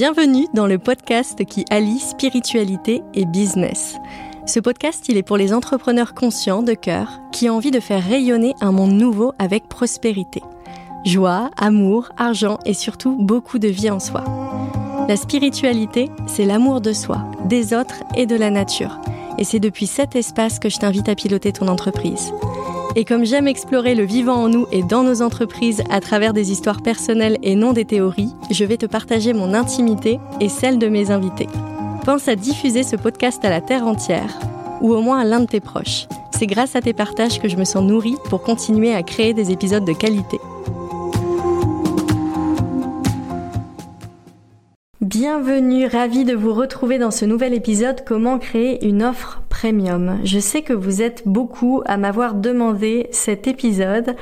Bienvenue dans le podcast qui allie spiritualité et business. Ce podcast, il est pour les entrepreneurs conscients de cœur qui ont envie de faire rayonner un monde nouveau avec prospérité. Joie, amour, argent et surtout beaucoup de vie en soi. La spiritualité, c'est l'amour de soi, des autres et de la nature. Et c'est depuis cet espace que je t'invite à piloter ton entreprise. Et comme j'aime explorer le vivant en nous et dans nos entreprises à travers des histoires personnelles et non des théories, je vais te partager mon intimité et celle de mes invités. Pense à diffuser ce podcast à la terre entière, ou au moins à l'un de tes proches. C'est grâce à tes partages que je me sens nourrie pour continuer à créer des épisodes de qualité. Bienvenue, ravi de vous retrouver dans ce nouvel épisode Comment créer une offre premium. Je sais que vous êtes beaucoup à m'avoir demandé cet épisode.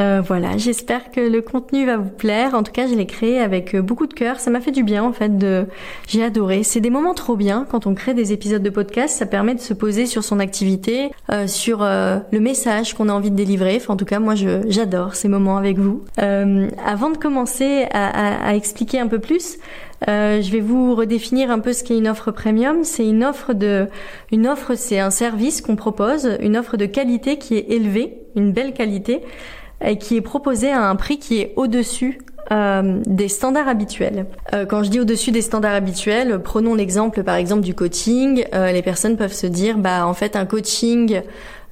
Euh, voilà, j'espère que le contenu va vous plaire. En tout cas, je l'ai créé avec euh, beaucoup de cœur. Ça m'a fait du bien en fait. De... J'ai adoré. C'est des moments trop bien quand on crée des épisodes de podcast. Ça permet de se poser sur son activité, euh, sur le message qu'on a envie de délivrer. Enfin, en tout cas, moi, j'adore ces moments avec vous. avant de commencer à, à, expliquer un peu plus, je vais vous redéfinir un peu ce qu'est une offre premium. C'est une offre de, une offre, c'est un service qu'on propose, une offre de qualité qui est élevée, une belle qualité et qui est proposé à un prix qui est au-dessus euh, des standards habituels. Euh, quand je dis au-dessus des standards habituels, prenons l'exemple par exemple du coaching. Euh, les personnes peuvent se dire, bah en fait un coaching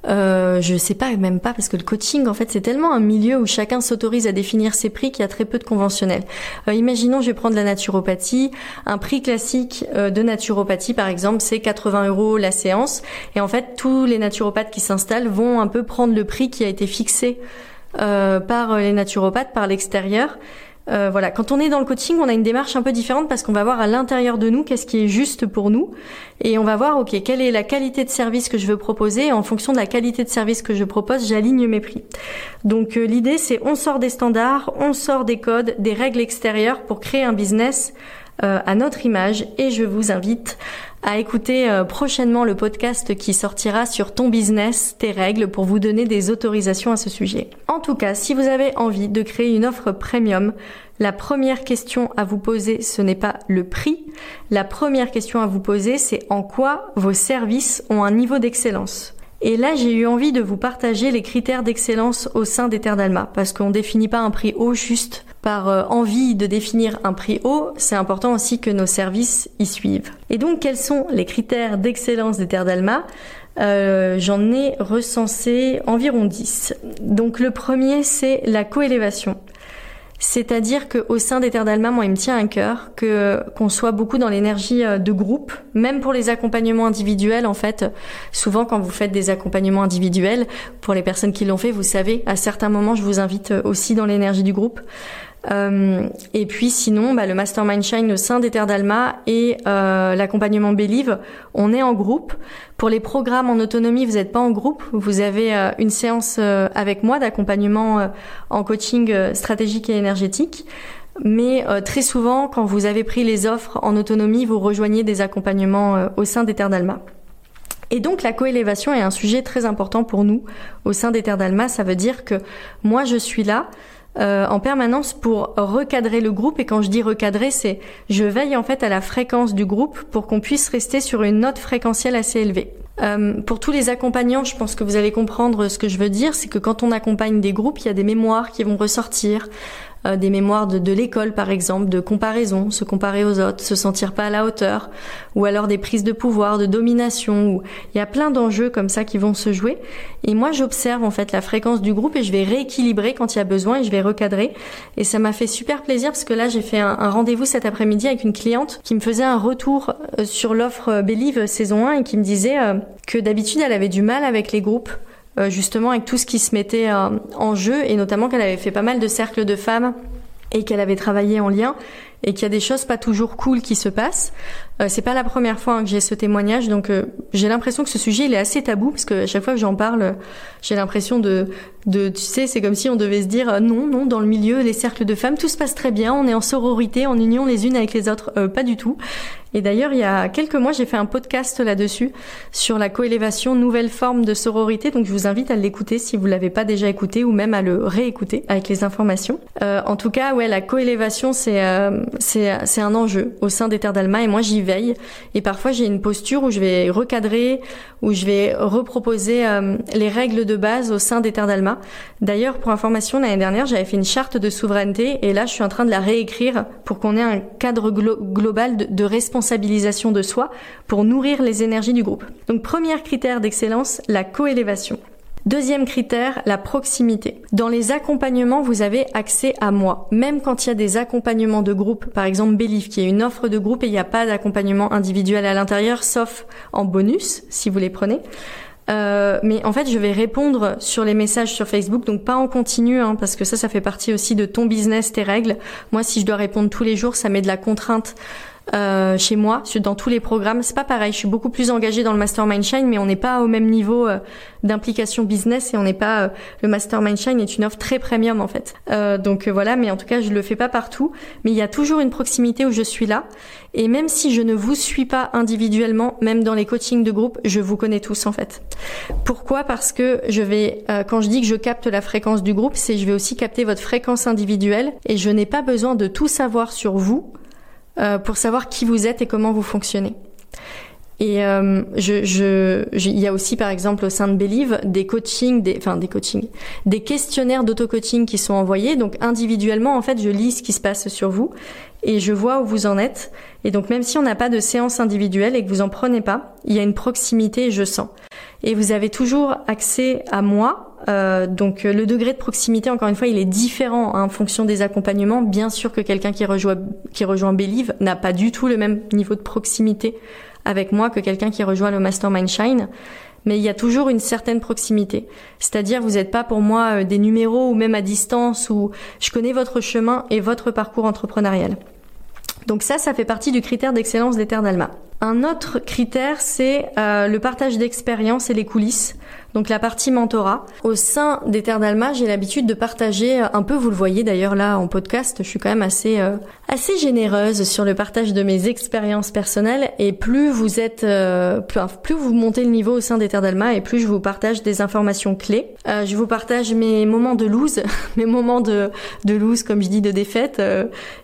euh, je sais pas, même pas, parce que le coaching, en fait, c'est tellement un milieu où chacun s'autorise à définir ses prix qu'il y a très peu de conventionnels. Euh, imaginons, je vais prendre la naturopathie. Un prix classique euh, de naturopathie, par exemple, c'est 80 euros la séance. Et en fait, tous les naturopathes qui s'installent vont un peu prendre le prix qui a été fixé euh, par les naturopathes, par l'extérieur. Euh, voilà, quand on est dans le coaching, on a une démarche un peu différente parce qu'on va voir à l'intérieur de nous qu'est-ce qui est juste pour nous et on va voir ok quelle est la qualité de service que je veux proposer et en fonction de la qualité de service que je propose, j'aligne mes prix. Donc euh, l'idée c'est on sort des standards, on sort des codes, des règles extérieures pour créer un business euh, à notre image et je vous invite à écouter euh, prochainement le podcast qui sortira sur ton business, tes règles pour vous donner des autorisations à ce sujet. En tout cas, si vous avez envie de créer une offre premium, la première question à vous poser, ce n'est pas le prix. La première question à vous poser, c'est en quoi vos services ont un niveau d'excellence. Et là, j'ai eu envie de vous partager les critères d'excellence au sein des parce qu'on définit pas un prix haut juste par euh, envie de définir un prix haut, c'est important aussi que nos services y suivent. Et donc, quels sont les critères d'excellence des Terres d'Alma? Euh, J'en ai recensé environ 10. Donc, le premier, c'est la coélévation. C'est-à-dire qu'au sein des Terres d'Alma, moi, il me tient à cœur que qu'on soit beaucoup dans l'énergie euh, de groupe, même pour les accompagnements individuels. En fait, souvent quand vous faites des accompagnements individuels, pour les personnes qui l'ont fait, vous savez, à certains moments, je vous invite aussi dans l'énergie du groupe. Euh, et puis sinon, bah, le Mastermind Shine au sein des Terres d'Alma et euh, l'accompagnement Believe, on est en groupe. Pour les programmes en autonomie, vous n'êtes pas en groupe. Vous avez euh, une séance euh, avec moi d'accompagnement en coaching stratégique et énergétique. Mais très souvent, quand vous avez pris les offres en autonomie, vous rejoignez des accompagnements au sein des Terres d'Alma. Et donc la coélévation est un sujet très important pour nous au sein des Terres d'Alma. Ça veut dire que moi je suis là euh, en permanence pour recadrer le groupe. Et quand je dis recadrer, c'est je veille en fait à la fréquence du groupe pour qu'on puisse rester sur une note fréquentielle assez élevée. Euh, pour tous les accompagnants, je pense que vous allez comprendre ce que je veux dire, c'est que quand on accompagne des groupes, il y a des mémoires qui vont ressortir, euh, des mémoires de, de l'école par exemple, de comparaison, se comparer aux autres, se sentir pas à la hauteur, ou alors des prises de pouvoir, de domination, où il y a plein d'enjeux comme ça qui vont se jouer. Et moi j'observe en fait la fréquence du groupe et je vais rééquilibrer quand il y a besoin et je vais recadrer. Et ça m'a fait super plaisir parce que là j'ai fait un, rendez-vous cet après-midi avec une cliente qui me faisait un retour euh, sur l'offre Believe saison 1 et qui me disait euh, que d'habitude elle avait du mal avec les groupes euh, justement avec tout ce qui se mettait euh, en jeu et notamment qu'elle avait fait pas mal de cercles de femmes et qu'elle avait travaillé en lien et qu'il y a des choses pas toujours cool qui se passent. Euh, c'est pas la première fois hein, que j'ai ce témoignage, donc euh, j'ai l'impression que ce sujet il est assez tabou parce que à chaque fois que j'en parle, j'ai l'impression de, de, tu sais, c'est comme si on devait se dire non, non, dans le milieu, les cercles de femmes, tout se passe très bien, on est en sororité, en union les unes avec les autres, pas du tout. Et d'ailleurs, il y a quelques mois, j'ai fait un podcast là-dessus sur la coélévation, nouvelle forme de sororité. Donc, je vous invite à l'écouter si vous l'avez pas déjà écouté ou même à le réécouter avec les informations. Euh, en tout cas, ouais, la coélévation, c'est euh, c'est c'est un enjeu au sein des terres d'Alma et moi j'y veille. Et parfois, j'ai une posture où je vais recadrer, où je vais reproposer euh, les règles de base au sein des terres d'Alma. D'ailleurs, pour information, l'année dernière, j'avais fait une charte de souveraineté et là, je suis en train de la réécrire pour qu'on ait un cadre global de, de responsabilisation de soi pour nourrir les énergies du groupe. Donc, premier critère d'excellence, la coélévation. Deuxième critère, la proximité. Dans les accompagnements, vous avez accès à moi. Même quand il y a des accompagnements de groupe, par exemple Belief, qui est une offre de groupe et il n'y a pas d'accompagnement individuel à l'intérieur, sauf en bonus, si vous les prenez. Euh, mais en fait, je vais répondre sur les messages sur Facebook, donc pas en continu, hein, parce que ça, ça fait partie aussi de ton business, tes règles. Moi, si je dois répondre tous les jours, ça met de la contrainte euh, chez moi, dans tous les programmes. C'est pas pareil. Je suis beaucoup plus engagée dans le Mastermind Shine, mais on n'est pas au même niveau euh, d'implication business et on n'est pas. Euh, le Mastermind Shine est une offre très premium en fait. donc voilà, mais en tout cas, je le fais pas partout. Mais il y a toujours une proximité où je suis là. Et même si je ne vous suis pas individuellement, même dans les coachings de groupe, je vous connais tous en fait. Pourquoi? Parce que je vais, quand je dis que je capte la fréquence du groupe, c'est je vais aussi capter votre fréquence individuelle et je n'ai pas besoin de tout savoir sur vous euh, pour savoir qui vous êtes et comment vous fonctionnez. Et euh, je, je, il y a aussi par exemple au sein de Believe des coachings, des, enfin des coachings, des questionnaires d'auto-coaching qui sont envoyés. Donc individuellement, en fait, je lis ce qui se passe sur vous et je vois où vous en êtes. Et donc même si on n'a pas de séance individuelle et que vous en prenez pas, il y a une proximité et je sens. Et vous avez toujours accès à moi euh, donc le degré de proximité, encore une fois, il est différent en fonction des accompagnements. Bien sûr que quelqu'un qui rejoint qui rejoint Believe n'a pas du tout le même niveau de proximité avec moi que quelqu'un qui rejoint le Mastermind Shine. Mais il y a toujours une certaine proximité. C'est-à-dire, vous n'êtes pas pour moi euh, des numéros ou même à distance où je connais votre chemin et votre parcours entrepreneurial. Donc ça, ça fait partie du critère d'excellence d'Alma. Un autre critère, c'est euh, le partage d'expérience et les coulisses. Donc la partie mentorat. Au sein des j'ai l'habitude de partager un peu, vous le voyez d'ailleurs là en podcast, je suis quand même assez euh, assez généreuse sur le partage de mes expériences personnelles et plus vous êtes euh, plus, vous montez le niveau au sein des et plus je vous partage des informations clés. je vous partage mes moments de lose, mes moments de de lose comme je dis de défaite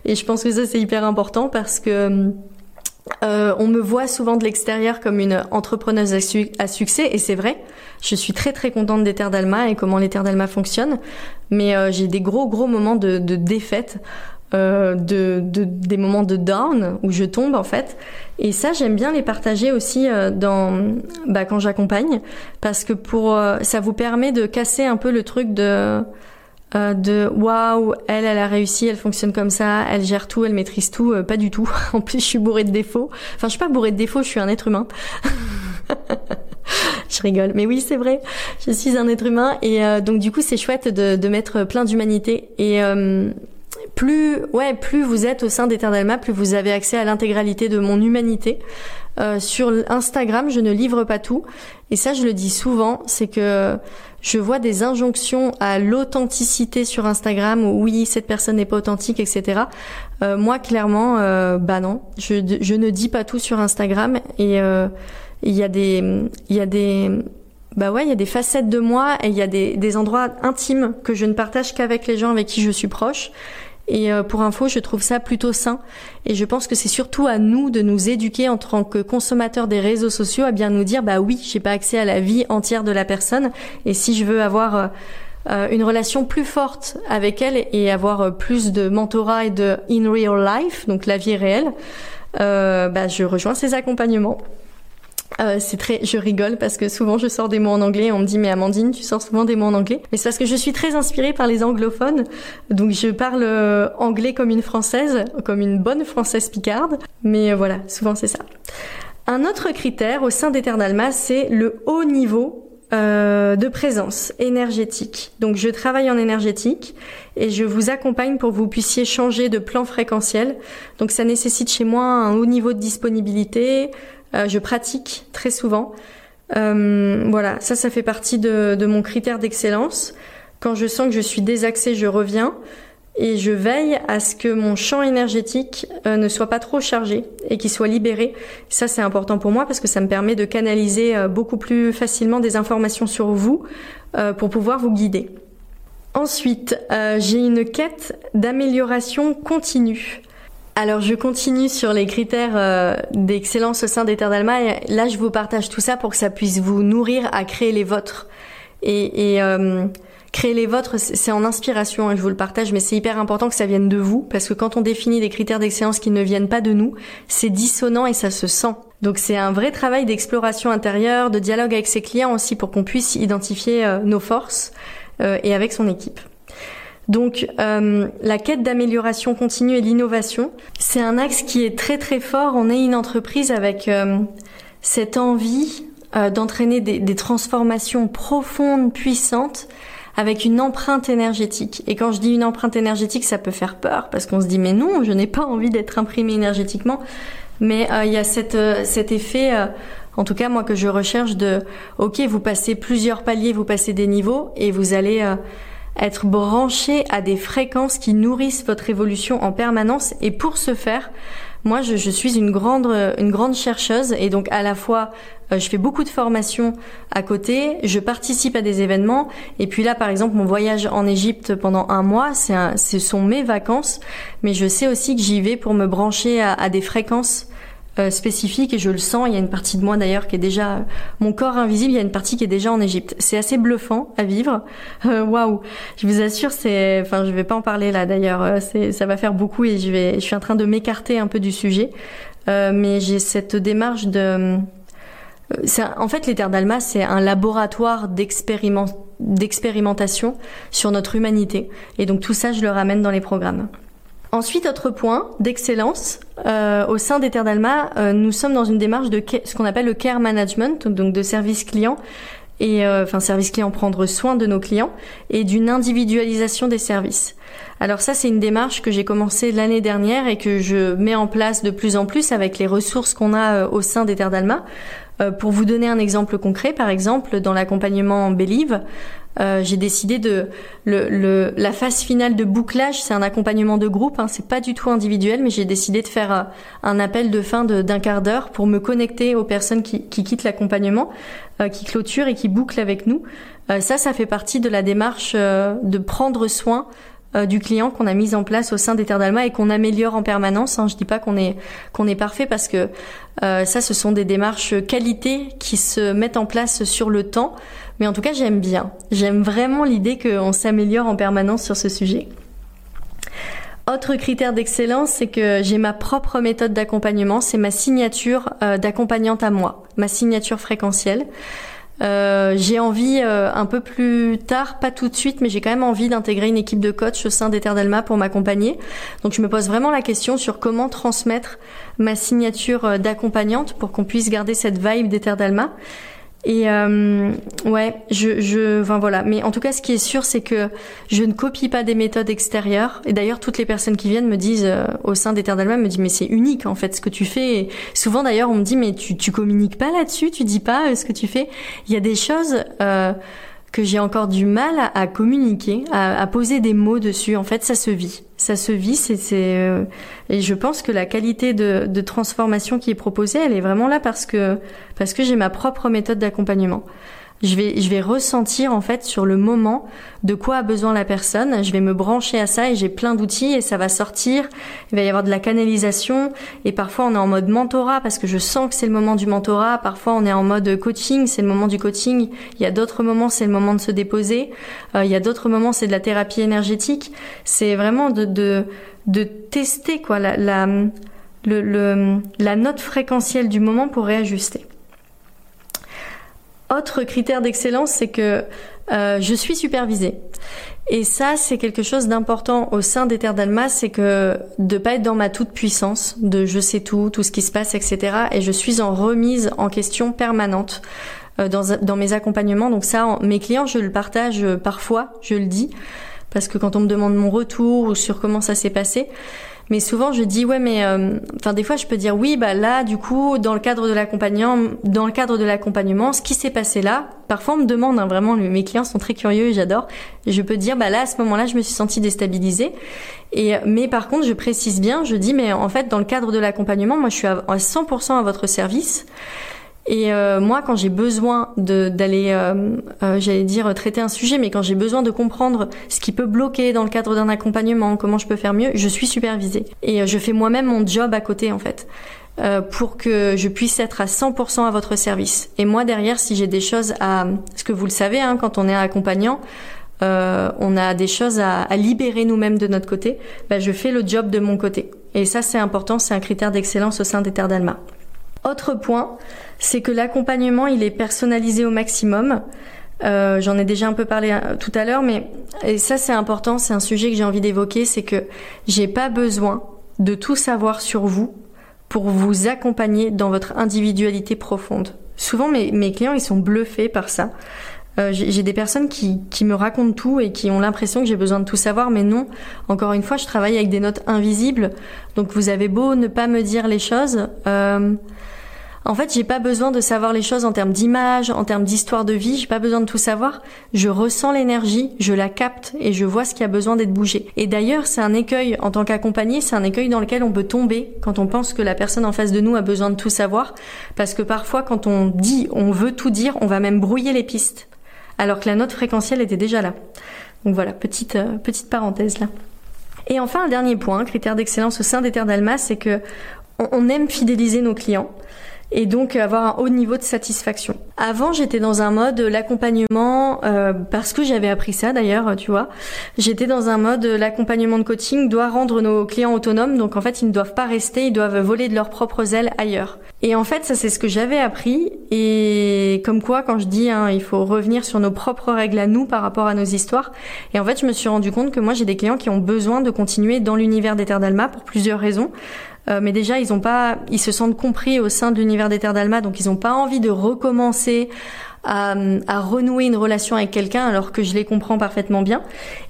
et je pense que ça c'est hyper important parce que euh, on me voit souvent de l'extérieur comme une entrepreneuse à, succès et c'est vrai. Je suis très très contente des terres d'Alma et comment les terres d'Alma fonctionnent, mais euh, j'ai des gros gros moments de, défaite, euh, de, des moments de down où je tombe en fait. Et ça j'aime bien les partager aussi dans bah, quand j'accompagne parce que pour ça vous permet de casser un peu le truc de euh, de waouh, elle, elle a réussi, elle fonctionne comme ça, elle gère tout, elle maîtrise tout, euh, pas du tout. en plus, je suis bourrée de défauts. Enfin, je suis pas bourrée de défauts, je suis un être humain. je rigole, mais oui, c'est vrai. Je suis un être humain et euh, donc du coup, c'est chouette de, de mettre plein d'humanité et plus ouais plus vous êtes au sein d'Eternalma, plus vous avez accès à l'intégralité de mon humanité. Euh, sur Instagram, je ne livre pas tout, et ça je le dis souvent, c'est que je vois des injonctions à l'authenticité sur Instagram où oui cette personne n'est pas authentique, etc. Euh, moi clairement, euh, bah non, je, ne dis pas tout sur Instagram et il y a des il y a des bah ouais, il y a des facettes de moi et il y a des, des endroits intimes que je ne partage qu'avec les gens avec qui je suis proche. Et euh, pour info, je trouve ça plutôt sain. Et je pense que c'est surtout à nous de nous éduquer en tant que consommateurs des réseaux sociaux à bien nous dire, bah oui, j'ai pas accès à la vie entière de la personne. Et si je veux avoir euh, euh, une relation plus forte avec elle et avoir plus de mentorat et de in real life, donc la vie réelle, bah je rejoins ces accompagnements. Euh, c'est très, je rigole parce que souvent je sors des mots en anglais et on me dit mais Amandine tu sors souvent des mots en anglais. Mais c'est parce que je suis très inspirée par les anglophones, donc je parle euh, anglais comme une française, comme une bonne française picarde. Mais euh, voilà, souvent c'est ça. Un autre critère au sein d'Eternalma, c'est le haut niveau euh, de présence énergétique. Donc je travaille en énergétique et je vous accompagne pour que vous puissiez changer de plan fréquentiel. Donc ça nécessite chez moi un haut niveau de disponibilité, je pratique très souvent. Euh, voilà, ça, ça fait partie de, mon critère d'excellence. Quand je sens que je suis désaxée, je reviens. et je veille à ce que mon champ énergétique euh, ne soit pas trop chargé et qu'il soit libéré. Ça c'est important pour moi parce que ça me permet de canaliser euh, beaucoup plus facilement des informations sur vous euh, pour pouvoir vous guider. Ensuite, j'ai une quête d'amélioration continue. Alors je continue sur les critères d'excellence au sein des Terres d'Alma et là je vous partage tout ça pour que ça puisse vous nourrir à créer les vôtres. Et, et Créer les vôtres, c'est en inspiration, hein, je vous le partage, mais c'est hyper important que ça vienne de vous, parce que quand on définit des critères d'excellence qui ne viennent pas de nous, c'est dissonant et ça se sent. Donc c'est un vrai travail d'exploration intérieure, de dialogue avec ses clients aussi, pour qu'on puisse identifier euh, nos forces euh, et avec son équipe. Donc euh, la quête d'amélioration continue et l'innovation, c'est un axe qui est très très fort. On est une entreprise avec cette envie d'entraîner des, transformations profondes, puissantes, avec une empreinte énergétique. Et quand je dis une empreinte énergétique, ça peut faire peur parce qu'on se dit mais non, je n'ai pas envie d'être imprimé énergétiquement. Mais euh, il y a cette, euh, cet effet, euh, en tout cas moi que je recherche de, ok, vous passez plusieurs paliers, vous passez des niveaux et vous allez être branché à des fréquences qui nourrissent votre évolution en permanence. Et pour ce faire, moi, je, suis une grande, une grande chercheuse. Et donc à la fois, euh, je fais beaucoup de formations à côté, je participe à des événements. Et puis là, par exemple, mon voyage en Égypte pendant un mois, ce sont mes vacances, mais je sais aussi que j'y vais pour me brancher à des fréquences euh, spécifique et je le sens. Il y a une partie de moi d'ailleurs qui est déjà mon corps invisible. Il y a une partie qui est déjà en Égypte. C'est assez bluffant à vivre. Euh, waouh Je vous assure, c'est. Enfin, je vais pas en parler là d'ailleurs. Euh, c'est ça va faire beaucoup et je vais. Je suis en train de m'écarter un peu du sujet, mais j'ai cette démarche de. En fait, les Terres d'Alma, c'est un laboratoire d'expérimentation sur notre humanité. Et donc tout ça, je le ramène dans les programmes. Ensuite, autre point d'excellence, euh, au sein d'Alma, euh, nous sommes dans une démarche de ce qu'on appelle le care management, donc de service client, et euh, enfin service client, prendre soin de nos clients, et d'une individualisation des services. Alors ça, c'est une démarche que j'ai commencée l'année dernière et que je mets en place de plus en plus avec les ressources qu'on a au sein des d'Alma. Pour vous donner un exemple concret, par exemple, dans l'accompagnement Believe, euh, j'ai décidé de le, le, la phase finale de bouclage, c'est un accompagnement de groupe, hein, c'est pas du tout individuel, mais j'ai décidé de faire euh, un appel de fin d'un quart d'heure pour me connecter aux personnes qui, qui quittent l'accompagnement, euh, qui clôturent et qui bouclent avec nous. ça, ça fait partie de la démarche de prendre soin du client qu'on a mise en place au sein Terres d'Alma et qu'on améliore en permanence. Hein. Je dis pas qu'on est qu'on est parfait parce que ça, ce sont des démarches qualité qui se mettent en place sur le temps. Mais en tout cas, j'aime bien. J'aime vraiment l'idée qu'on s'améliore en permanence sur ce sujet. Autre critère d'excellence, c'est que j'ai ma propre méthode d'accompagnement, c'est ma signature euh, d'accompagnante à moi, ma signature fréquentielle. Euh, j'ai envie euh, un peu plus tard, pas tout de suite, mais j'ai quand même envie d'intégrer une équipe de coach au sein d'Eternalma pour m'accompagner. Donc je me pose vraiment la question sur comment transmettre ma signature d'accompagnante pour qu'on puisse garder cette vibe d'Eternalma. Et euh, ouais, je, je, enfin voilà. Mais en tout cas, ce qui est sûr, c'est que je ne copie pas des méthodes extérieures. Et d'ailleurs, toutes les personnes qui viennent me disent euh, au sein des Terres d'Alma me disent mais c'est unique en fait ce que tu fais. Et souvent d'ailleurs, on me dit mais tu tu communiques pas là-dessus, tu dis pas euh, ce que tu fais. Il y a des choses. Euh, que j'ai encore du mal à, communiquer, à, poser des mots dessus. En fait, ça se vit. Ça se vit, c'est, euh, et je pense que la qualité de, de, transformation qui est proposée, elle est vraiment là parce que parce que j'ai ma propre méthode d'accompagnement. Je vais, je vais ressentir en fait sur le moment de quoi a besoin la personne. Je vais me brancher à ça et j'ai plein d'outils et ça va sortir. Il va y avoir de la canalisation et parfois on est en mode mentorat parce que je sens que c'est le moment du mentorat. Parfois on est en mode coaching, c'est le moment du coaching. Il y a d'autres moments c'est le moment de se déposer. Euh, il y a d'autres moments c'est de la thérapie énergétique. C'est vraiment de, de, de tester quoi la, la, le, le, la note fréquentielle du moment pour réajuster. Autre critère d'excellence, c'est que euh, je suis supervisée. Et ça, c'est quelque chose d'important au sein des Terres d'Alma, c'est que de pas être dans ma toute puissance, de je sais tout, tout ce qui se passe, etc. Et je suis en remise en question permanente euh, dans, dans mes accompagnements. Donc ça, mes clients, je le partage parfois, je le dis, parce que quand on me demande mon retour ou sur comment ça s'est passé, Mais souvent, je dis ouais, mais euh, enfin des fois, je peux dire oui, bah là, du coup, dans le cadre de l'accompagnement, dans le cadre de l'accompagnement, ce qui s'est passé là. Parfois, on me demande hein, vraiment, mes clients sont très curieux et j'adore. Je peux dire bah là, à ce moment-là, je me suis sentie déstabilisée. Et mais par contre, je précise bien, je dis mais en fait, dans le cadre de l'accompagnement, moi, je suis à 100% à votre service. Et euh, moi, quand j'ai besoin d'aller, euh, euh, j'allais dire traiter un sujet, mais quand j'ai besoin de comprendre ce qui peut bloquer dans le cadre d'un accompagnement, comment je peux faire mieux, je suis supervisée. Et je fais moi-même mon job à côté, en fait. pour que je puisse être à 100% à votre service. Et moi derrière, si j'ai des choses à, ce que vous le savez, hein, quand on est accompagnant, on a des choses à, à libérer nous-mêmes de notre côté, bah, je fais le job de mon côté. Et ça, c'est important, c'est un critère d'excellence au sein des Terres d'Alma. Autre point, c'est que l'accompagnement, il est personnalisé au maximum. Euh, J'en ai déjà un peu parlé euh, tout à l'heure, mais et ça c'est important, c'est un sujet que j'ai envie d'évoquer, c'est que j'ai pas besoin de tout savoir sur vous pour vous accompagner dans votre individualité profonde. Souvent mes, mes clients ils sont bluffés par ça. Euh, j'ai des personnes qui, qui me racontent tout et qui ont l'impression que j'ai besoin de tout savoir, mais non. Encore une fois, je travaille avec des notes invisibles, donc vous avez beau ne pas me dire les choses. Euh, en fait, j'ai pas besoin de savoir les choses en termes d'image, en termes d'histoire de vie, j'ai pas besoin de tout savoir. Je ressens l'énergie, je la capte et je vois ce qui a besoin d'être bougé. Et d'ailleurs, c'est un écueil en tant qu'accompagné, c'est un écueil dans lequel on peut tomber quand on pense que la personne en face de nous a besoin de tout savoir parce que parfois quand on dit, on veut tout dire, on va même brouiller les pistes alors que la note fréquentielle était déjà là. Donc voilà, petite euh, petite parenthèse là. Et enfin, un dernier point, critère d'excellence au sein des Terres d'Alma, c'est que on aime fidéliser nos clients et donc avoir un haut niveau de satisfaction. Avant, j'étais dans un mode l'accompagnement euh, parce que j'avais appris ça d'ailleurs, tu vois. J'étais dans un mode l'accompagnement de coaching doit rendre nos clients autonomes, donc en fait, ils ne doivent pas rester, ils doivent voler de leurs propres ailes ailleurs. Et en fait, ça c'est ce que j'avais appris et comme quoi quand je dis hein, il faut revenir sur nos propres règles à nous par rapport à nos histoires. Et en fait, je me suis rendu compte que moi j'ai des clients qui ont besoin de continuer dans l'univers des pour plusieurs raisons. Euh, mais déjà, ils ont pas, ils se sentent compris au sein de l'univers des Terres d'Alma, donc ils n'ont pas envie de recommencer à, à, renouer une relation avec quelqu'un alors que je les comprends parfaitement bien.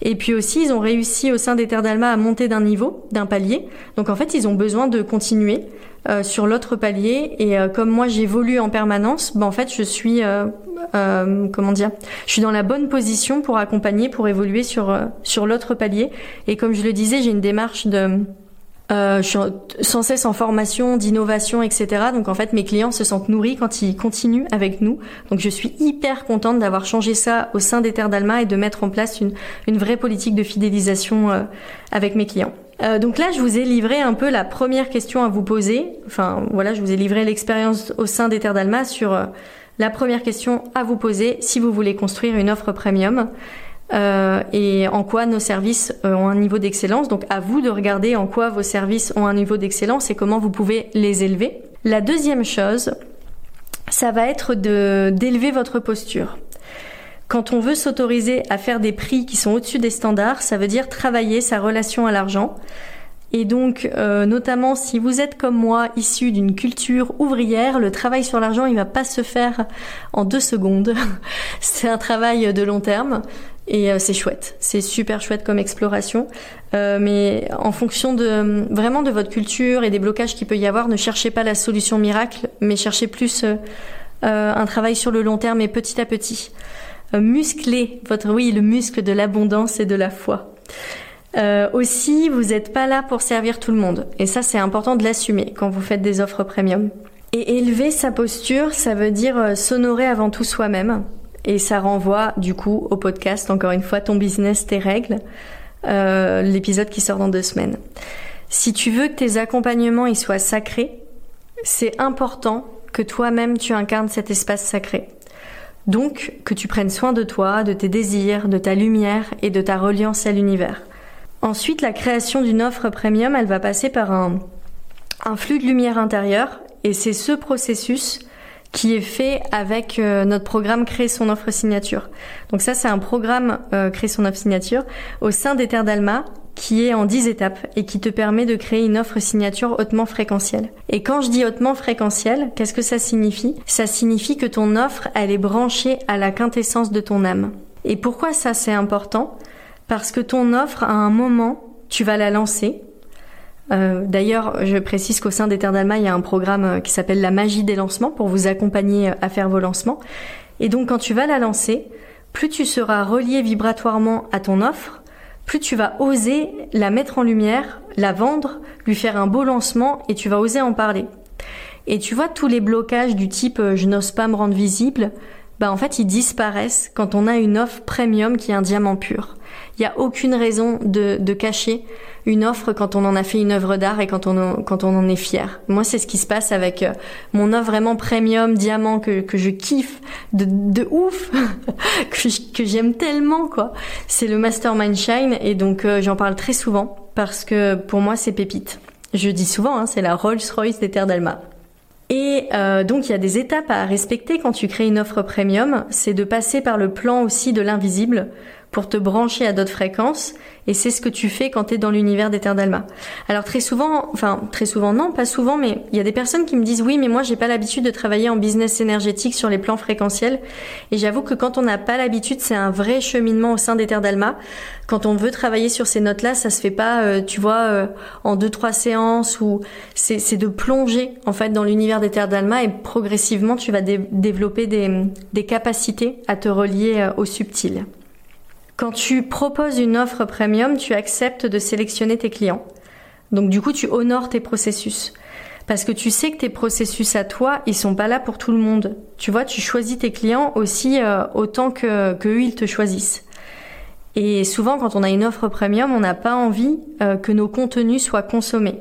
Et puis aussi, ils ont réussi au sein des Terres d'Alma à monter d'un niveau, d'un palier. Donc en fait, ils ont besoin de continuer euh, sur l'autre palier. Et euh, comme moi, j'évolue en permanence, ben en fait, je suis, euh, euh, comment dire, je suis dans la bonne position pour accompagner, pour évoluer sur sur l'autre palier. Et comme je le disais, j'ai une démarche de euh, je suis sans cesse en formation, d'innovation, etc. Donc en fait, mes clients se sentent nourris quand ils continuent avec nous. Donc je suis hyper contente d'avoir changé ça au sein des Terres d'Alma et de mettre en place une, une vraie politique de fidélisation euh, avec mes clients. Euh, donc là, je vous ai livré un peu la première question à vous poser. Enfin, voilà, je vous ai livré l'expérience au sein des Terres d'Alma sur euh, la première question à vous poser si vous voulez construire une offre premium euh, et en quoi nos services euh, ont un niveau d'excellence. Donc à vous de regarder en quoi vos services ont un niveau d'excellence et comment vous pouvez les élever. La deuxième chose, ça va être d'élever votre posture. Quand on veut s'autoriser à faire des prix qui sont au-dessus des standards, ça veut dire travailler sa relation à l'argent. Et donc, euh, notamment si vous êtes comme moi, issu d'une culture ouvrière, le travail sur l'argent, il va pas se faire en deux secondes. c'est un travail de long terme. Et euh, c'est chouette, c'est super chouette comme exploration. Euh, mais en fonction de vraiment de votre culture et des blocages qu'il peut y avoir, ne cherchez pas la solution miracle, mais cherchez plus euh, un travail sur le long terme et petit à petit. muscler votre oui le muscle de l'abondance et de la foi. aussi, vous n'êtes pas là pour servir tout le monde. Et ça, c'est important de l'assumer quand vous faites des offres premium. Et élever sa posture, ça veut dire s'honorer avant tout soi-même. Et ça renvoie du coup au podcast, encore une fois, ton business, tes règles, euh, l'épisode qui sort dans deux semaines. Si tu veux que tes accompagnements y soient sacrés, c'est important que toi-même tu incarnes cet espace sacré. Donc que tu prennes soin de toi, de tes désirs, de ta lumière et de ta reliance à l'univers. Ensuite, la création d'une offre premium, elle va passer par un, un flux de lumière intérieure et c'est ce processus qui est fait avec euh, notre programme Créer son offre signature. Donc ça, c'est un programme euh, Créer son offre signature au sein des Terres d'Alma qui est en 10 étapes et qui te permet de créer une offre signature hautement fréquentielle. Et quand je dis hautement fréquentielle, qu'est-ce que ça signifie? Ça signifie que ton offre, elle est branchée à la quintessence de ton âme. Et pourquoi ça c'est important? Parce que ton offre, à un moment, tu vas la lancer, D'ailleurs, je précise qu'au sein d'Alma, il y a un programme qui s'appelle la magie des lancements pour vous accompagner à faire vos lancements. Et donc, quand tu vas la lancer, plus tu seras relié vibratoirement à ton offre, plus tu vas oser la mettre en lumière, la vendre, lui faire un beau lancement et tu vas oser en parler. Et tu vois tous les blocages du type euh, je n'ose pas me rendre visible, bah en fait ils disparaissent quand on a une offre premium qui est un diamant pur. Il n'y a aucune raison de, de, cacher une offre quand on en a fait une œuvre d'art et quand on, quand on en est fier. Moi, c'est ce qui se passe avec euh, mon offre vraiment premium, diamant, que, que je kiffe de, de ouf, que j'aime tellement, quoi. C'est le Mastermind Shine et donc euh, j'en parle très souvent parce que pour moi, c'est pépite. Je dis souvent, hein, c'est la Rolls-Royce des Terres d'Alma. Et euh, donc il y a des étapes à respecter quand tu crées une offre premium, c'est de passer par le plan aussi de l'invisible pour te brancher à d'autres fréquences et c'est ce que tu fais quand tu es dans l'univers terres d'Alma. Alors très souvent, enfin très souvent non, pas souvent, mais il y a des personnes qui me disent oui, mais moi j'ai pas l'habitude de travailler en business énergétique sur les plans fréquentiels. Et j'avoue que quand on n'a pas l'habitude, c'est un vrai cheminement au sein terres d'Alma. Quand on veut travailler sur ces notes-là, ça se fait pas, euh, tu vois, euh, en deux trois séances ou c'est de plonger en fait dans l'univers terres d'Alma et progressivement tu vas développer des, des capacités à te relier euh, au subtil. Quand tu proposes une offre premium, tu acceptes de sélectionner tes clients. Donc du coup, tu honores tes processus. Parce que tu sais que tes processus à toi, ils sont pas là pour tout le monde. Tu vois, tu choisis tes clients aussi euh, autant que, ils te choisissent. Et souvent, quand on a une offre premium, on n'a pas envie euh, que nos contenus soient consommés.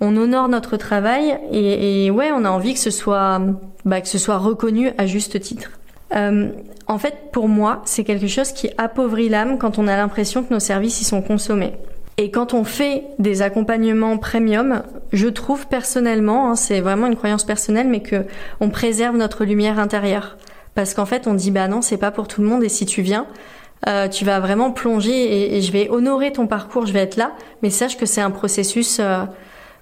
On honore notre travail et, et, ouais, on a envie que ce soit, bah, que ce soit reconnu à juste titre. Euh, en fait, pour moi, c'est quelque chose qui appauvrit l'âme quand on a l'impression que nos services y sont consommés. Et quand on fait des accompagnements premium, je trouve personnellement, hein, c'est vraiment une croyance personnelle, mais que on préserve notre lumière intérieure. Parce qu'en fait, on dit bah non, c'est pas pour tout le monde. Et si tu viens, euh, tu vas vraiment plonger et, je vais honorer ton parcours, je vais être là. Mais sache que c'est un processus euh,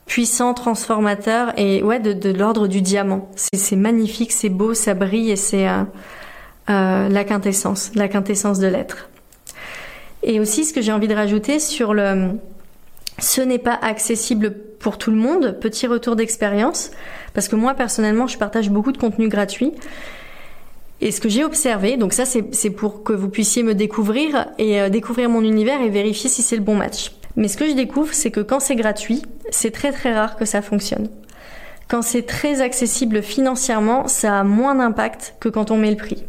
puissant, transformateur et ouais de, l'ordre du diamant. C'est magnifique, c'est beau, ça brille et c'est euh, euh, la quintessence, la quintessence de l'être. Et aussi, ce que j'ai envie de rajouter sur le, ce n'est pas accessible pour tout le monde, petit retour d'expérience, parce que moi personnellement, je partage beaucoup de contenu gratuit. Et ce que j'ai observé, donc ça c'est pour que vous puissiez me découvrir et euh, découvrir mon univers et vérifier si c'est le bon match. Mais ce que je découvre, c'est que quand c'est gratuit, c'est très très rare que ça fonctionne. Quand c'est très accessible financièrement, ça a moins d'impact que quand on met le prix.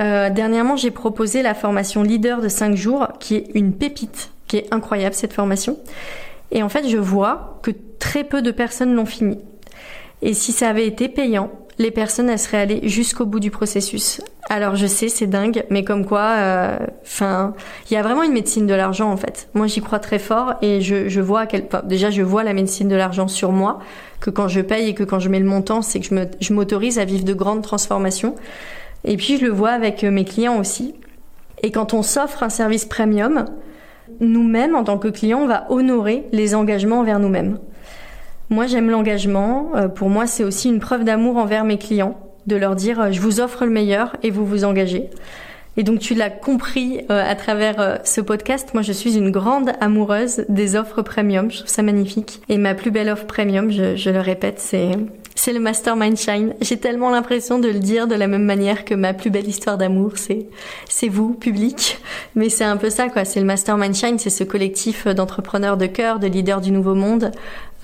Euh, dernièrement, j'ai proposé la formation leader de 5 jours, qui est une pépite, qui est incroyable cette formation. Et en fait, je vois que très peu de personnes l'ont fini. Et si ça avait été payant, les personnes elles seraient allées jusqu'au bout du processus. Alors je sais, c'est dingue, mais comme quoi, enfin, euh, il y a vraiment une médecine de l'argent en fait. Moi, j'y crois très fort et je, je vois à quel, enfin, déjà je vois la médecine de l'argent sur moi, que quand je paye et que quand je mets le montant, c'est que je m'autorise à vivre de grandes transformations. Et puis je le vois avec euh, mes clients aussi. Et quand on s'offre un service premium, nous-mêmes, en tant que clients, on va honorer les engagements envers nous-mêmes. Moi, j'aime l'engagement. Euh, pour moi, c'est aussi une preuve d'amour envers mes clients, de leur dire euh, je vous offre le meilleur et vous vous engagez. Et donc tu l'as compris à travers ce podcast, moi je suis une grande amoureuse des offres premium, je trouve ça magnifique. Et ma plus belle offre premium, je, je le répète, c'est c'est le Mastermind Shine. J'ai tellement l'impression de le dire de la même manière que ma plus belle histoire d'amour, c'est c'est vous, public. Mais c'est un peu ça, quoi. C'est le Mastermind Shine, c'est ce collectif d'entrepreneurs de cœur, de leaders du nouveau monde.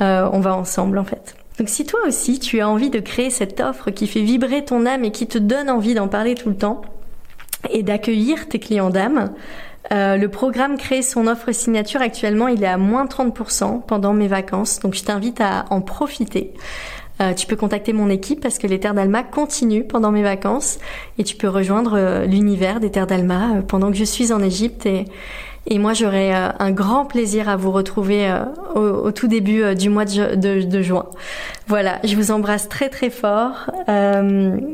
Euh, on va ensemble, en fait. Donc si toi aussi tu as envie de créer cette offre qui fait vibrer ton âme et qui te donne envie d'en parler tout le temps et d'accueillir tes clients d'âme, euh, le programme Créer son offre signature actuellement il est à moins 30% pendant mes vacances, donc je t'invite à en profiter. Euh, tu peux contacter mon équipe parce que les Terres d'Alma continuent pendant mes vacances et tu peux rejoindre euh, l'univers des Terres d'Alma euh, pendant que je suis en Égypte et, et moi j'aurai un grand plaisir à vous retrouver au, tout début du mois de, juin. Voilà, je vous embrasse très très fort.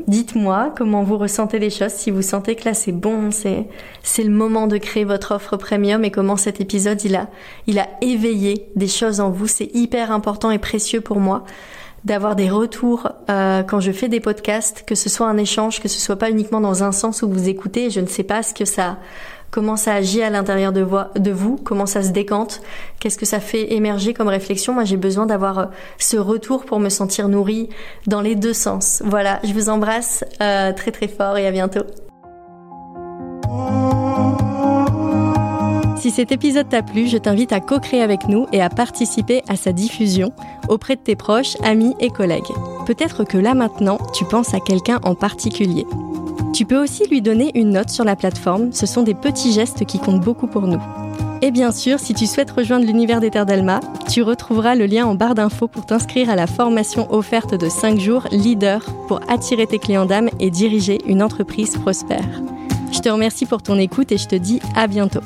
Dites-moi comment vous ressentez les choses, si vous sentez que là c'est bon, c'est c'est le moment de créer votre offre premium et comment cet épisode il a il a éveillé des choses en vous. C'est hyper important et précieux pour moi d'avoir des retours euh, quand je fais des podcasts, que ce soit un échange, que ce soit pas uniquement dans un sens où vous écoutez. Je ne sais pas ce que ça comment ça agit à l'intérieur de, vous, comment ça se décante, qu'est-ce que ça fait émerger comme réflexion. Moi, j'ai besoin d'avoir euh, ce retour pour me sentir nourrie dans les deux sens. Voilà, je vous embrasse euh, très très fort et à bientôt. Si cet épisode t'a plu, je t'invite à co-créer avec nous et à participer à sa diffusion auprès de tes proches, amis et collègues. Peut-être que là maintenant, tu penses à quelqu'un en particulier. Tu peux aussi lui donner une note sur la plateforme, ce sont des petits gestes qui comptent beaucoup pour nous. Et bien sûr, si tu souhaites rejoindre l'univers d'Ether d'Alma, tu retrouveras le lien en barre d'infos pour t'inscrire à la formation offerte de 5 jours Leader pour attirer tes clients d'âme et diriger une entreprise prospère. Je te remercie pour ton écoute et je te dis à bientôt.